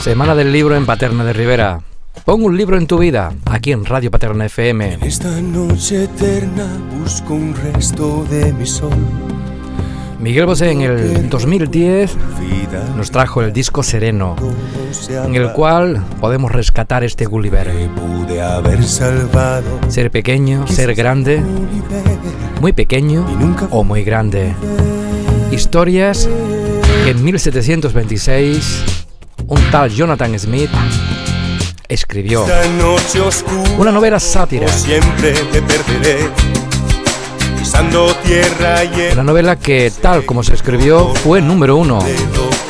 Semana del libro en Paterna de Rivera. Pon un libro en tu vida, aquí en Radio Paterna FM. En esta noche eterna busco un resto de mi sol. Miguel Bosé en el 2010 nos trajo el disco Sereno, en el cual podemos rescatar este Gulliver. Ser pequeño, ser grande, muy pequeño o muy grande. Historias que en 1726 un tal Jonathan Smith escribió una novela sátira. Siempre te perderé. Tierra y Una novela que, tal como se escribió, fue número uno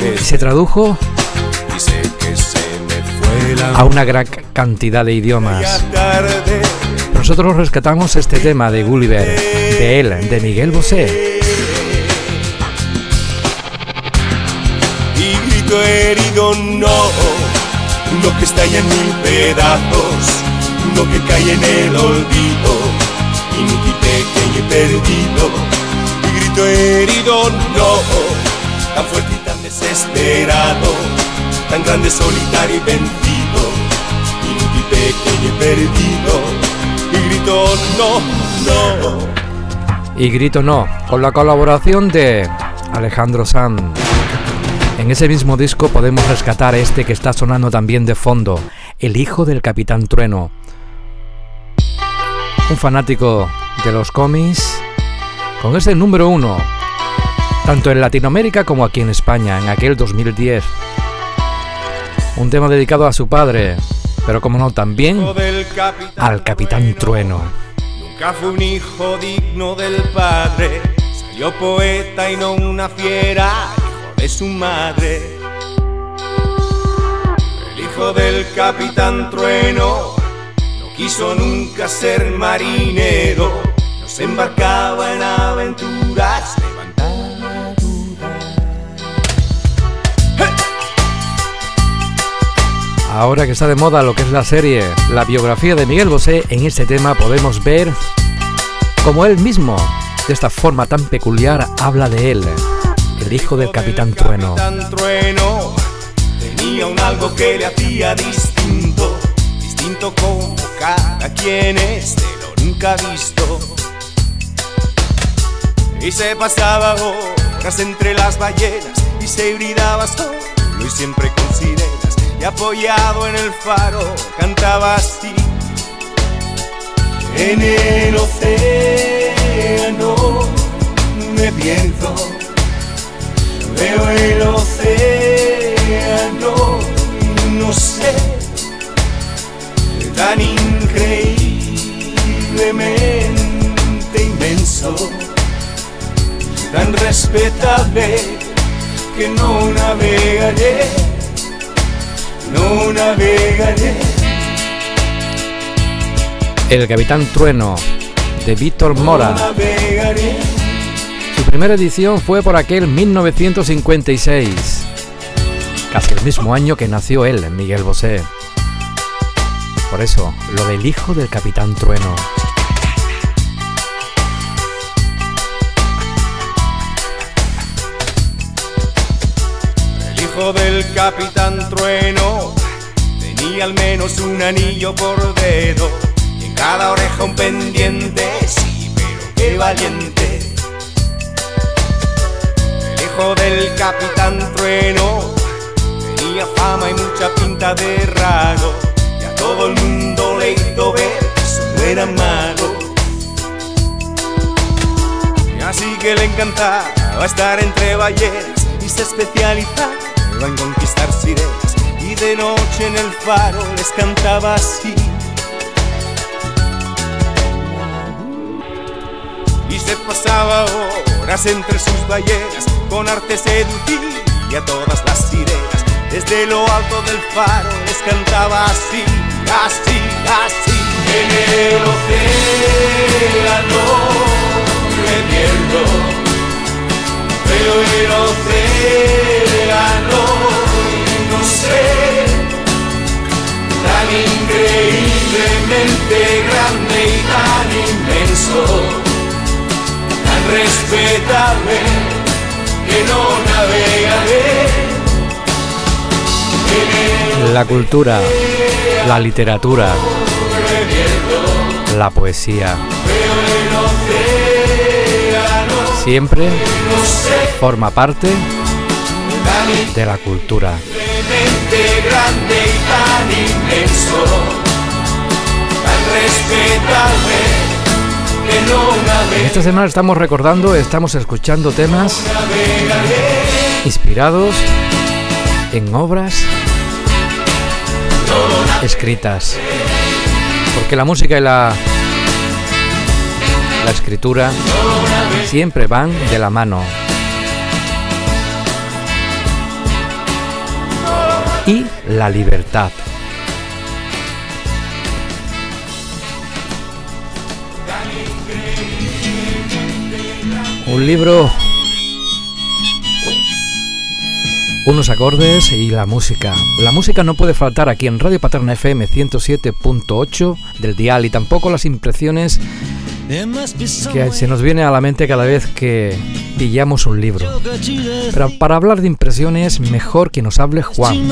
y se tradujo a una gran cantidad de idiomas. Nosotros rescatamos este tema de Gulliver, de él, de Miguel Bosé. Herido, no, no que estalla en mil pedazos, no que cae en el olvido, inútil, pequeño y perdido, y grito herido, no, tan fuerte y tan desesperado, tan grande, solitario y vencido, inútil, pequeño y perdido, y grito no, no. Y grito no, con la colaboración de Alejandro Sanz. En ese mismo disco podemos rescatar este que está sonando también de fondo, El hijo del Capitán Trueno. Un fanático de los cómics con ese número uno, tanto en Latinoamérica como aquí en España, en aquel 2010. Un tema dedicado a su padre, pero como no, también al Capitán Trueno. Nunca fue un hijo digno del padre, salió poeta y no una fiera es su madre. El hijo del capitán Trueno no quiso nunca ser marinero, no se embarcaba en aventuras, levantaba dudas. Ahora que está de moda lo que es la serie, la biografía de Miguel Bosé, en este tema podemos ver como él mismo, de esta forma tan peculiar, habla de él el hijo del Capitán Trueno. Trueno tenía un algo que le hacía distinto, distinto como cada quien este lo nunca visto. Y se pasaba horas entre las ballenas y se hibridaba solo y siempre con sirenas y apoyado en el faro cantaba así. En el océano me pierdo Veo el océano no sé, tan increíblemente inmenso, tan respetable que no navegaré, no navegaré. El Capitán Trueno de Víctor Mora primera edición fue por aquel 1956, casi el mismo año que nació él, Miguel Bosé. Por eso, lo del hijo del Capitán Trueno. El hijo del Capitán Trueno tenía al menos un anillo por dedo y en cada oreja un pendiente, sí, pero qué valiente del capitán trueno tenía fama y mucha pinta de raro y a todo el mundo le hizo ver que eso no era malo. Y así que le encantaba estar entre ballenas y se especializaba en conquistar sirenas y de noche en el faro les cantaba así. Y se pasaba entre sus ballenas con arte seducía a todas las sirenas. Desde lo alto del faro les cantaba así, así, así. En el océano me pero el océano no sé, tan increíblemente grande y tan inmenso, tan respetable que no navegaré La cultura, la literatura, la poesía. Siempre forma parte de la cultura. Esta semana estamos recordando, estamos escuchando temas inspirados en obras escritas. Porque la música y la, la escritura siempre van de la mano. Y la libertad. Un libro, unos acordes y la música. La música no puede faltar aquí en Radio Paterna FM 107.8 del dial y tampoco las impresiones que se nos viene a la mente cada vez que pillamos un libro. Pero para hablar de impresiones, mejor que nos hable Juan,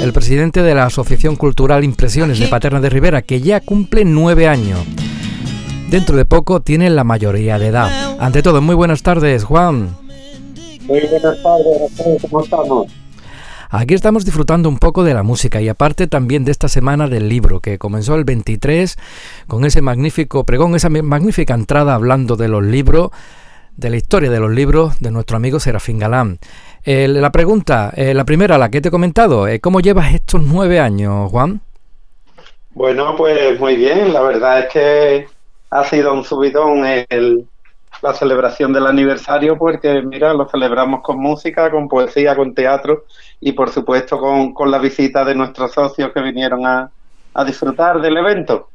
el presidente de la Asociación Cultural Impresiones de Paterna de Rivera, que ya cumple nueve años. Dentro de poco tiene la mayoría de edad. Ante todo, muy buenas tardes, Juan. Muy buenas tardes, ¿cómo estamos? Aquí estamos disfrutando un poco de la música y aparte también de esta semana del libro que comenzó el 23 con ese magnífico pregón, esa magnífica entrada hablando de los libros, de la historia de los libros de nuestro amigo Serafín Galán. la pregunta, eh, la primera, la que te he comentado, eh, ¿cómo llevas estos nueve años, Juan? Bueno, pues muy bien, la verdad es que ha sido un subidón el, la celebración del aniversario porque, mira, lo celebramos con música, con poesía, con teatro y, por supuesto, con, con la visita de nuestros socios que vinieron a, a disfrutar del evento.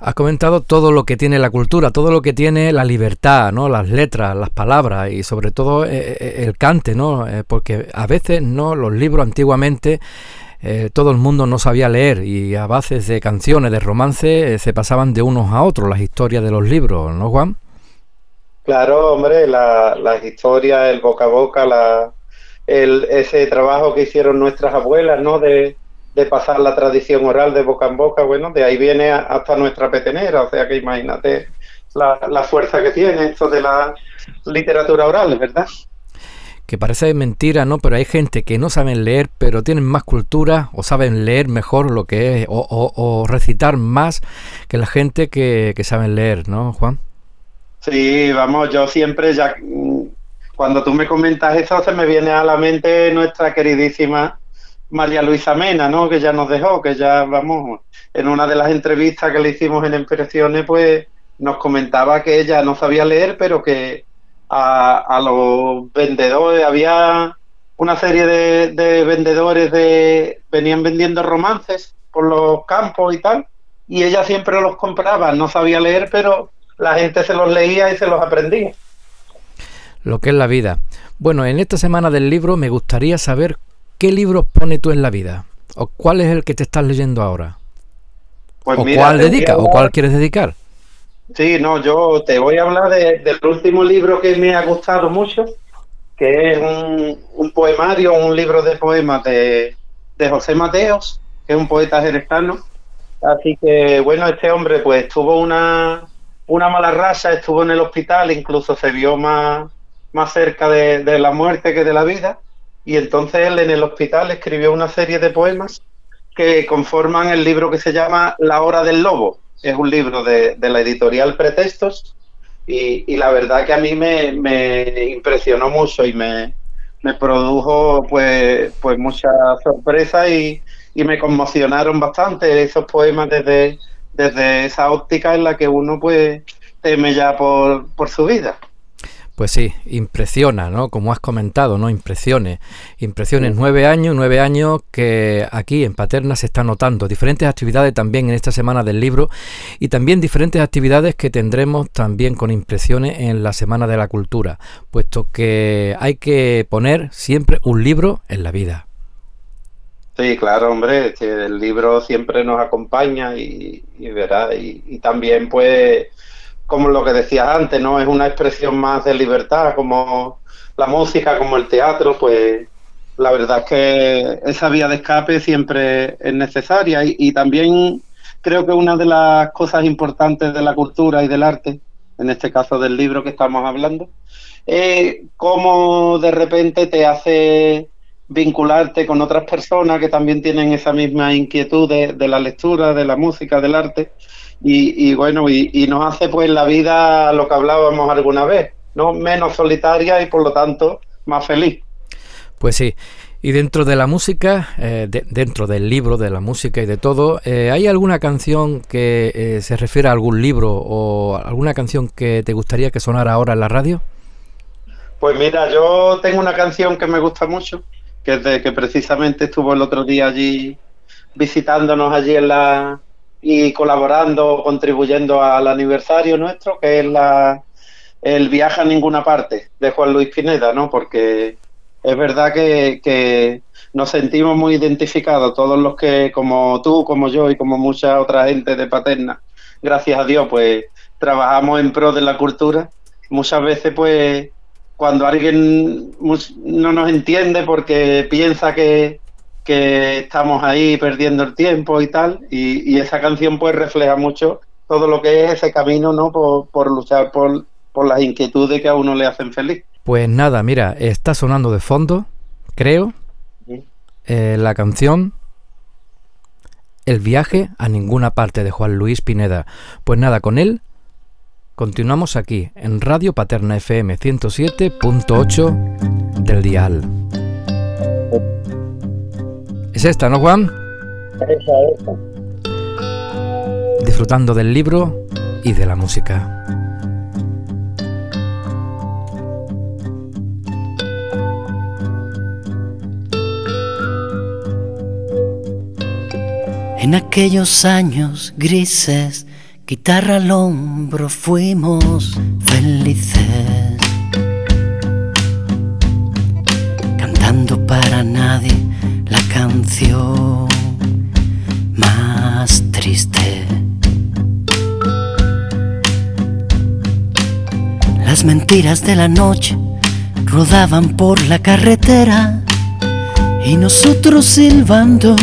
Has comentado todo lo que tiene la cultura, todo lo que tiene la libertad, ¿no? Las letras, las palabras y sobre todo eh, eh, el cante, ¿no? Eh, porque a veces no los libros antiguamente eh, todo el mundo no sabía leer y a bases de canciones, de romance, eh, se pasaban de unos a otros las historias de los libros, ¿no, Juan? Claro, hombre, las historias, el boca a boca, la, el, ese trabajo que hicieron nuestras abuelas, ¿no? De, de, pasar la tradición oral de boca en boca, bueno, de ahí viene hasta nuestra petenera, o sea que imagínate la, la fuerza que tiene eso de la literatura oral, ¿verdad? Que parece mentira, ¿no? Pero hay gente que no saben leer, pero tienen más cultura o saben leer mejor lo que es, o, recitar más que la gente que, que saben leer, ¿no, Juan? Sí, vamos, yo siempre ya cuando tú me comentas eso se me viene a la mente nuestra queridísima María Luisa Mena, ¿no? Que ya nos dejó, que ya vamos, en una de las entrevistas que le hicimos en Impresiones, pues nos comentaba que ella no sabía leer, pero que a, los vendedores, había una serie de, vendedores de venían vendiendo romances por los campos y tal, y ella siempre los compraba, no sabía leer, pero la gente se los leía y se los aprendía. Lo que es la vida. Bueno, en esta semana del libro me gustaría saber qué libros pone tú en la vida, o cuál es el que te estás leyendo ahora, pues o cuál dedica, o cuál quieres dedicar. Sí, no, yo te voy a hablar del último libro que me ha gustado mucho, que es un, poemario, un libro de poemas de, José Mateos, que es un poeta jerezano. Así que, bueno, este hombre pues tuvo una, una mala raza, estuvo en el hospital, incluso se vio más, más cerca de, de la muerte que de la vida. Y entonces él en el hospital escribió una serie de poemas que conforman el libro que se llama La hora del lobo es un libro de, la editorial Pretextos y, la verdad que a mí me, impresionó mucho y me, produjo pues, pues mucha sorpresa y, me conmocionaron bastante esos poemas desde, desde esa óptica en la que uno pues teme ya por, por su vida. Pues sí, impresiona, ¿no? Como has comentado, ¿no? Impresiones. Impresiones, nueve años, nueve años que aquí en Paterna se está notando. Diferentes actividades también en esta semana del libro y también diferentes actividades que tendremos también con impresiones en la Semana de la Cultura, puesto que hay que poner siempre un libro en la vida. Sí, claro, hombre, el libro siempre nos acompaña y, verá, y, y también pues como lo que decías antes, ¿no? Es una expresión más de libertad, como la música, como el teatro, pues la verdad es que esa vía de escape siempre es necesaria y, también creo que una de las cosas importantes de la cultura y del arte, en este caso del libro que estamos hablando, es cómo de repente te hace vincularte con otras personas que también tienen esa misma inquietud de, la lectura, de la música, del arte, y, bueno, y, y, nos hace pues la vida lo que hablábamos alguna vez, ¿no? Menos solitaria y por lo tanto más feliz. Pues sí. Y dentro de la música, eh, dentro del libro, de la música y de todo, eh, ¿hay alguna canción que eh, se refiere a algún libro o alguna canción que te gustaría que sonara ahora en la radio? Pues mira, yo tengo una canción que me gusta mucho, que es de que precisamente estuvo el otro día allí visitándonos allí en la y colaborando, contribuyendo al aniversario nuestro, que es la el viaje a ninguna parte de Juan Luis Pineda, ¿no? Porque es verdad que, nos sentimos muy identificados, todos los que, como tú, como yo y como mucha otra gente de Paterna, gracias a Dios, pues trabajamos en pro de la cultura. Muchas veces, pues, cuando alguien no nos entiende porque piensa que, estamos ahí perdiendo el tiempo y tal, y, esa canción pues refleja mucho todo lo que es ese camino, ¿no? Por, por luchar por, por las inquietudes que a uno le hacen feliz. Pues nada, mira, está sonando de fondo, creo, eh, la canción El viaje a ninguna parte de Juan Luis Pineda. Pues nada, con él continuamos aquí en Radio Paterna FM 107.8 del dial. Es esta, ¿no, Juan? Esa, esa. Disfrutando del libro y de la música. En aquellos años grises, guitarra al hombro, fuimos felices. Cantando para nadie canción más triste. Las mentiras de la noche rodaban por la carretera y nosotros silbando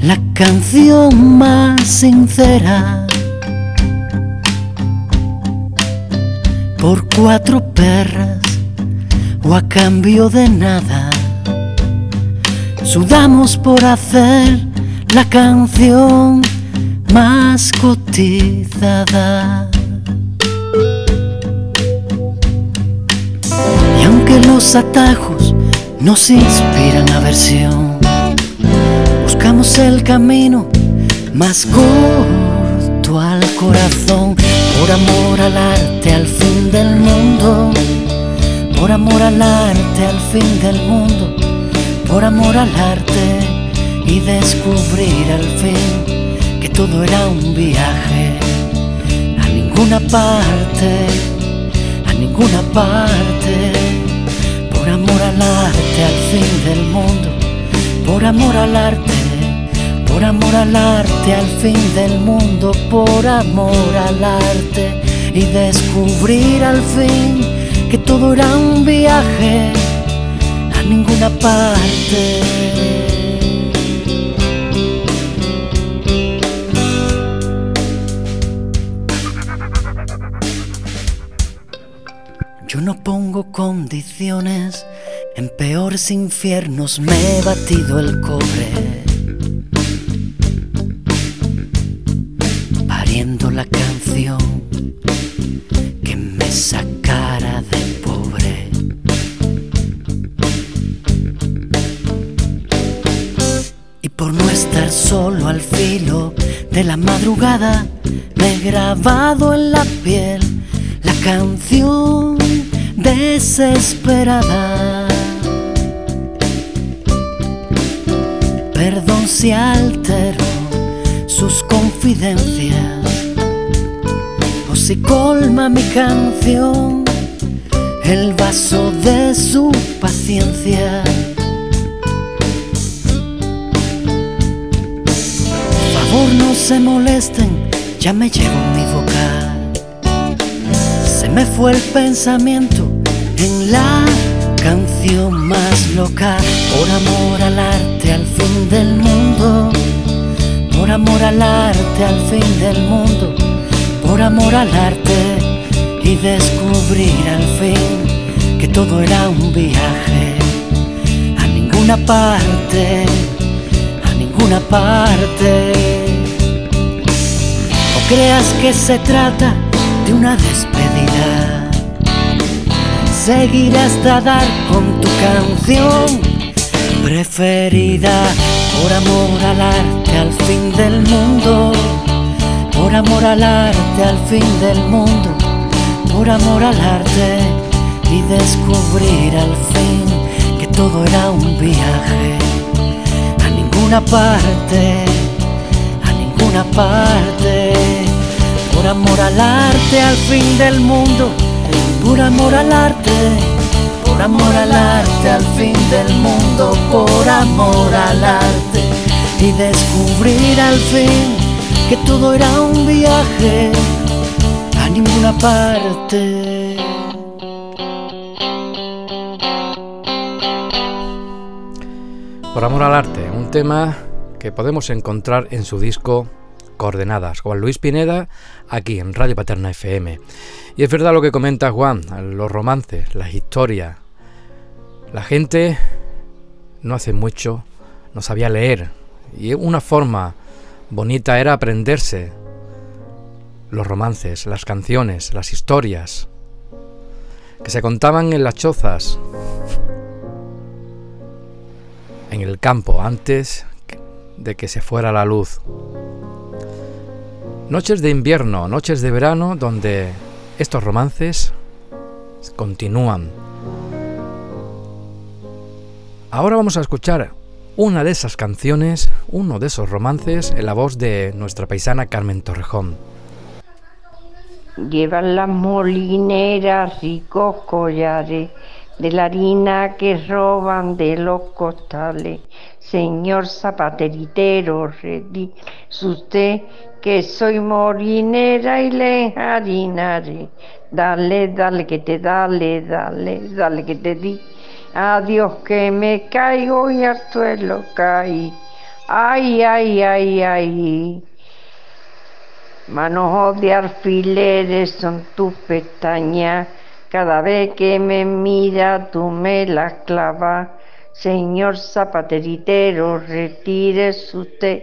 la canción más sincera. Por cuatro perras o a cambio de nada, sudamos por hacer la canción más cotizada. Y aunque los atajos nos inspiran aversión, buscamos el camino más corto al corazón, por amor al arte al fin del mundo, por amor al arte al fin del mundo, por amor al arte y descubrir al fin que todo era un viaje a ninguna parte, a ninguna parte, por amor al arte al fin del mundo, por amor al arte por amor al arte, al fin del mundo, por amor al arte y descubrir al fin que todo era un viaje Yo no pongo condiciones, en peores infiernos me he batido el cobre. Grabado en la piel la canción desesperada. Perdón si altero sus confidencias si colma mi canción el vaso de su paciencia. Por favor no se molesten, ya me llevo mi me fue el pensamiento en la canción más loca, por amor al arte al fin del mundo, por amor al arte al fin del mundo, por amor al arte y descubrir al fin que todo era un viaje a ninguna parte, a ninguna parte. O creas que se trata una despedida. Seguir hasta dar con tu canción preferida. Por amor al arte al fin del mundo, por amor al arte al fin del mundo, por amor al arte y descubrir al fin que todo era un viaje. A ninguna parte, a ninguna parte, por amor al arte al fin del mundo por amor al arte, por amor al arte, al fin del mundo, por amor al arte, y descubrir al fin que todo era un viaje a ninguna parte. Por amor al arte, un tema que podemos encontrar en su disco Juan Luis Pineda, aquí en Radio Paterna FM. Y es verdad lo que comenta Juan, los romances, las historias. La gente no hace mucho no sabía leer y una forma bonita era aprenderse los romances, las canciones, las historias que se contaban en las chozas, en el campo, antes de que se fuera la luz. Noches de invierno, noches de verano, donde estos romances continúan. Ahora vamos a escuchar una de esas canciones, uno de esos romances, en la voz de nuestra paisana Carmen Torrejón. Llevan las molineras ricos collares de la harina que roban de los costales. Señor zapateritero, usted que soy morinera y le harinaré. Dale, dale que te dale, dale, dale que te di. Adiós que me caigo y al suelo caí. Ay, ay, ay, ay. Manos de alfileres son tus pestañas. Cada vez que me mira tú me las clavas. Señor zapateritero, retírese usted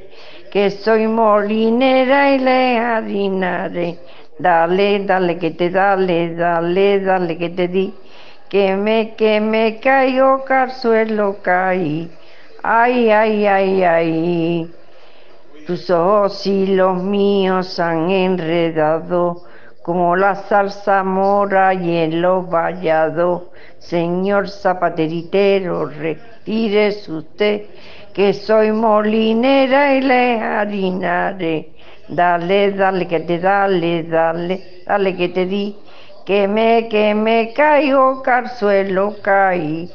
que soy molinera y le harinaré. Dale, dale que te dale, dale, dale que te di, que me, que me caigo, suelo caí. Ay, ay, ay, ay. Tus ojos y los míos han enredado como la salsa mora y en los vallados. Señor zapateritero, retírese usted que soy molinera y le harinaré. Dale, dale, que te dale, dale, dale, que te di, que me, que me caigo, suelo caí.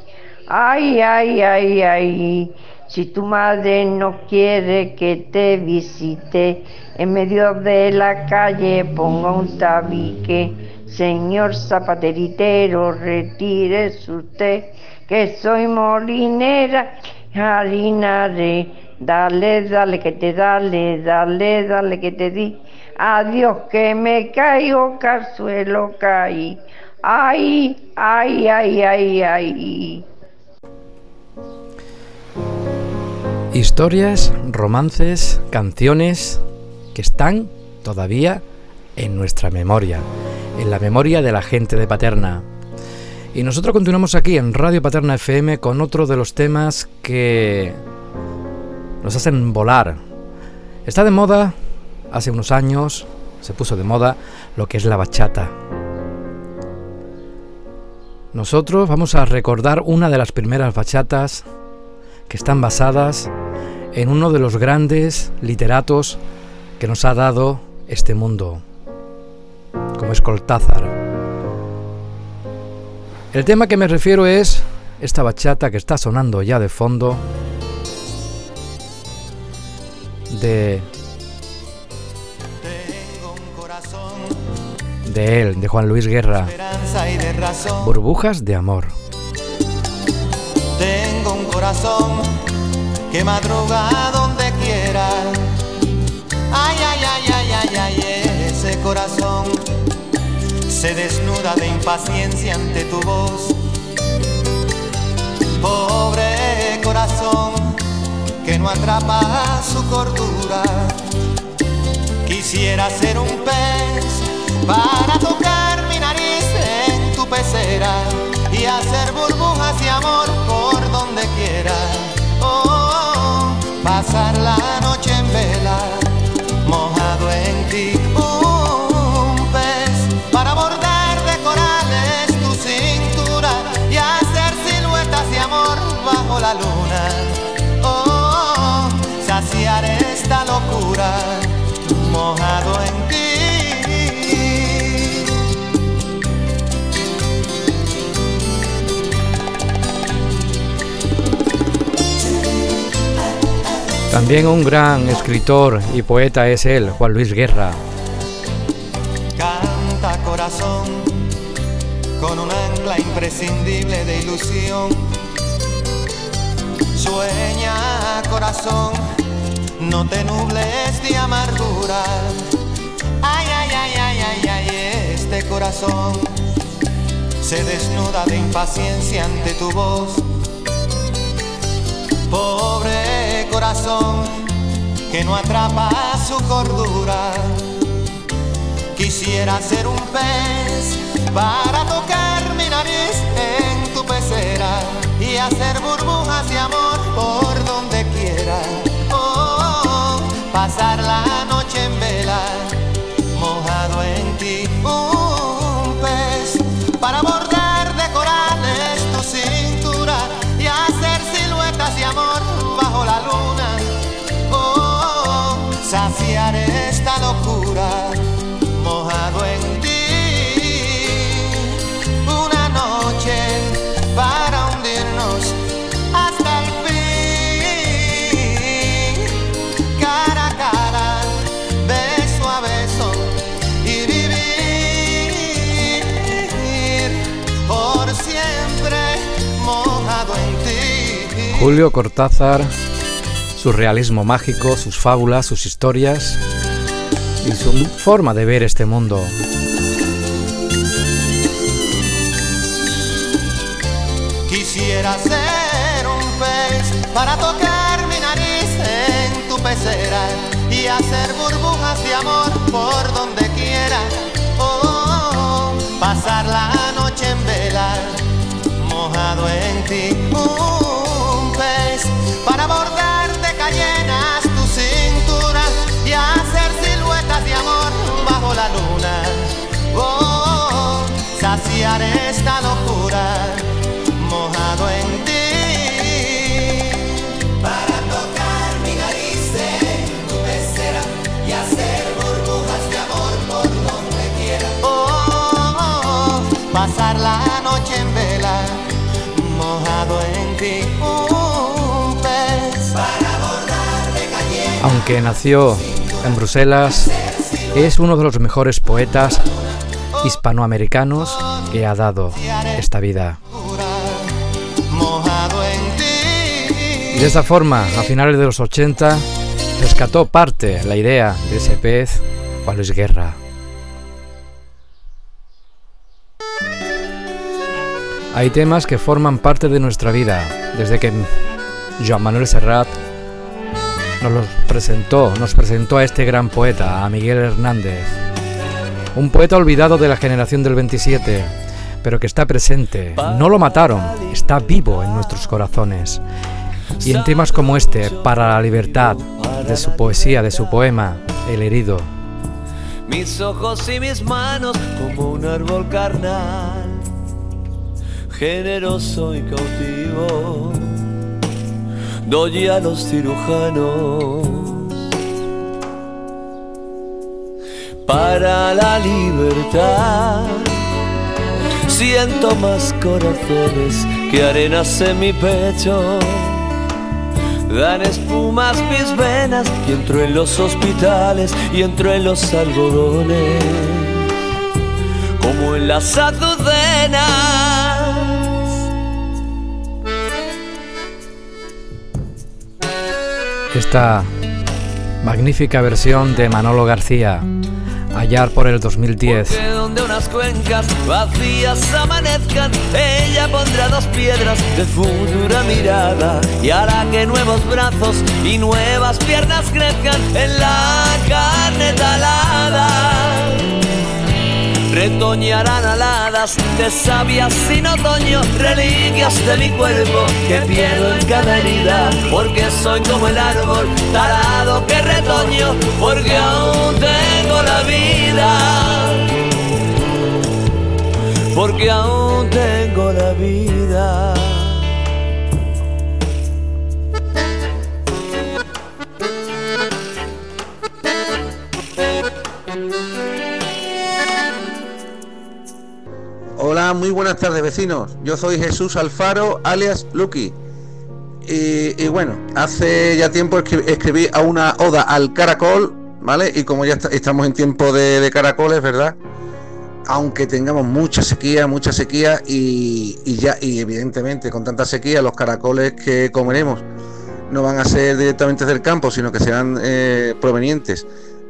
Ay, ay, ay, ay, si tu madre no quiere que te visite, en medio de la calle ponga un tabique. Señor zapateritero, retírese usted, que soy molinera harina de, dale, dale que te dale, dale, dale que te di. Adiós que me caigo, suelo caí. Ay, ay, ay, ay, ay. Historias, romances, canciones que están todavía en nuestra memoria, en la memoria de la gente de Paterna, y nosotros continuamos aquí en Radio Paterna FM con otro de los temas que nos hacen volar. Está de moda, hace unos años se puso de moda lo que es la bachata. Nosotros vamos a recordar una de las primeras bachatas que están basadas en uno de los grandes literatos que nos ha dado este mundo, como es Cortázar. El tema que me refiero es esta bachata que está sonando ya de fondo de de él, de Juan Luis Guerra. Burbujas de amor. un corazón que madruga donde quiera. Ay, ay, ay, ay, ay, ay, ese corazón se desnuda de impaciencia ante tu voz. Pobre corazón que no atrapa su cordura. Quisiera ser un pez para tocar mi nariz en tu pecera y hacer burbujas de amor por donde quiera. Oh, pasar la noche en vela, la luna. También un gran escritor y poeta es él, Juan Luis Guerra. Canta corazón con un ancla imprescindible de ilusión. Sueña corazón, no te nubles de amargura. Ay, ay, ay, ay, ay, ay, este corazón se desnuda de impaciencia ante tu voz. Pobre corazón que no atrapa su cordura. Quisiera ser un pez para tocar mi nariz en tu pecera y hacer burbujas de amor por donde quiera. Oh, pasar la noche en vela, esta locura mojado en ti. Una noche para hundirnos hasta el fin. Cara a cara, beso a beso y vivir por siempre mojado en ti. Julio Cortázar, su realismo mágico, sus fábulas, sus historias y su forma de ver este mundo. Quisiera ser un pez para tocar mi nariz en tu pecera y hacer burbujas de amor por donde quiera. Oh, pasar la noche en vela, mojado en ti. Un pez para bordar esta locura mojado en ti. Para tocar mi nariz en tu pecera y hacer burbujas de amor por donde quiera. Oh, oh, oh, pasar la noche en vela, mojado en ti. Un pez para bordar de calle. Aunque nació en Bruselas, es uno de los mejores poetas hispanoamericanos que ha dado esta vida. De esa forma, a finales de los 80, rescató parte la idea de ese pez Juan Luis Guerra. Hay temas que forman parte de nuestra vida, desde que Joan Manuel Serrat nos los presentó, nos presentó a este gran poeta, a Miguel Hernández. Un poeta olvidado de la generación del 27, pero que está presente. No lo mataron, está vivo en nuestros corazones. Y en temas como este, para la libertad, de su poesía, de su poema, El herido. Mis ojos y mis manos como un árbol carnal, generoso y cautivo, doy a los cirujanos para la libertad. Siento más corazones que arenas en mi pecho. Dan espumas mis venas y entro en los hospitales y entro en los algodones. Como en las azucenas. esta magnífica versión de Manolo García, allá por el 2010. Porque donde unas cuencas vacías amanezcan, ella pondrá dos piedras de futura mirada y hará que nuevos brazos y nuevas piernas crezcan en la carne talada retoñarán aladas de sabias sin otoño, reliquias de mi cuerpo que pierdo en cada herida, porque soy como el árbol talado que retoño, porque aún tengo la vida, porque aún tengo la vida. Muy buenas tardes vecinos. Yo soy Jesús Alfaro, alias Lucky. Y, bueno, hace ya tiempo escribí a una oda al caracol, ¿vale? Y como ya estamos en tiempo de, caracoles, ¿verdad? Aunque tengamos mucha sequía, mucha sequía y, ya, y evidentemente con tanta sequía los caracoles que comeremos no van a ser directamente del campo, sino que serán eh, provenientes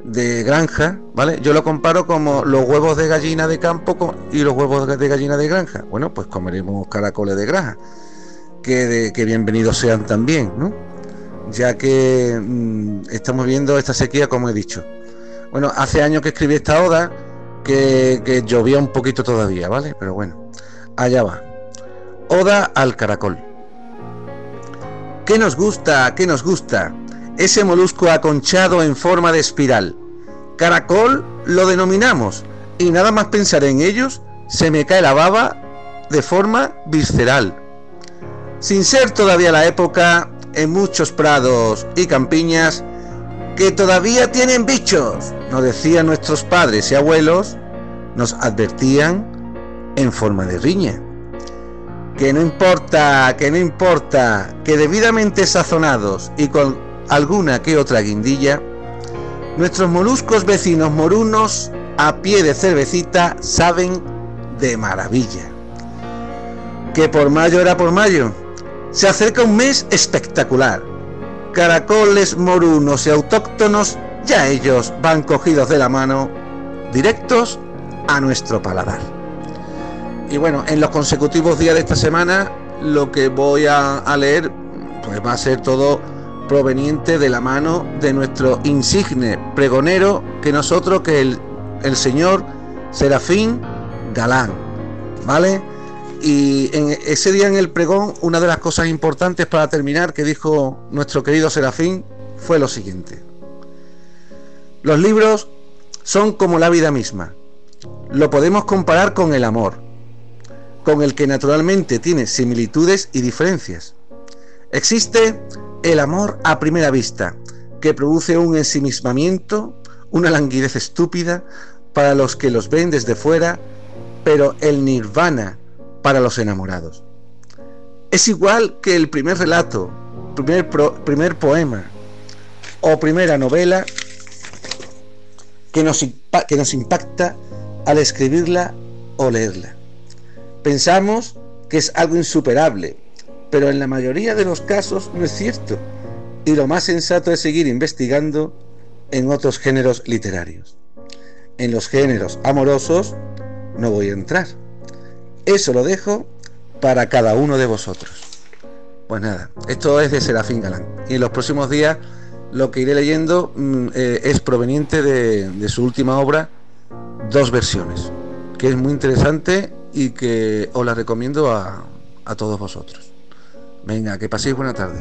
de granja, ¿vale? Yo lo comparo como los huevos de gallina de campo y los huevos de gallina de granja. Bueno, pues comeremos caracoles de granja, que, que bienvenidos sean también, ¿no? Ya que mm, estamos viendo esta sequía, como he dicho. Bueno, hace años que escribí esta oda, que, que llovía un poquito todavía, ¿vale? Pero bueno, allá va. Oda al caracol. ¿Qué nos gusta? ¿Qué nos gusta? Ese molusco aconchado en forma de espiral. Caracol lo denominamos y nada más pensar en ellos se me cae la baba de forma visceral. Sin ser todavía la época en muchos prados y campiñas que todavía tienen bichos, nos decían nuestros padres y abuelos, nos advertían en forma de riña. Que no importa, que no importa, que debidamente sazonados y con alguna que otra guindilla, nuestros moluscos vecinos morunos a pie de cervecita saben de maravilla. Que por mayo era por mayo. Se acerca un mes espectacular. Caracoles morunos y autóctonos, ya ellos van cogidos de la mano, directos a nuestro paladar. Y bueno, en los consecutivos días de esta semana, lo que voy a, leer, pues va a ser todo proveniente de la mano de nuestro insigne pregonero que nosotros, que el, el señor Serafín Galán, ¿vale? Y en ese día en el pregón, una de las cosas importantes para terminar que dijo nuestro querido Serafín fue lo siguiente. Los libros son como la vida misma. Lo podemos comparar con el amor, con el que naturalmente tiene similitudes y diferencias. Existe el amor a primera vista, que produce un ensimismamiento, una languidez estúpida para los que los ven desde fuera, pero el nirvana para los enamorados. Es igual que el primer relato, primer, primer poema o primera novela que nos, que nos impacta al escribirla o leerla. Pensamos que es algo insuperable, pero en la mayoría de los casos no es cierto. Y lo más sensato es seguir investigando en otros géneros literarios. En los géneros amorosos no voy a entrar. Eso lo dejo para cada uno de vosotros. Pues nada, esto es de Serafín Galán. Y en los próximos días lo que iré leyendo mm, eh, es proveniente de, su última obra, Dos versiones, que es muy interesante y que os la recomiendo a todos vosotros. Venga, que paséis buena tarde.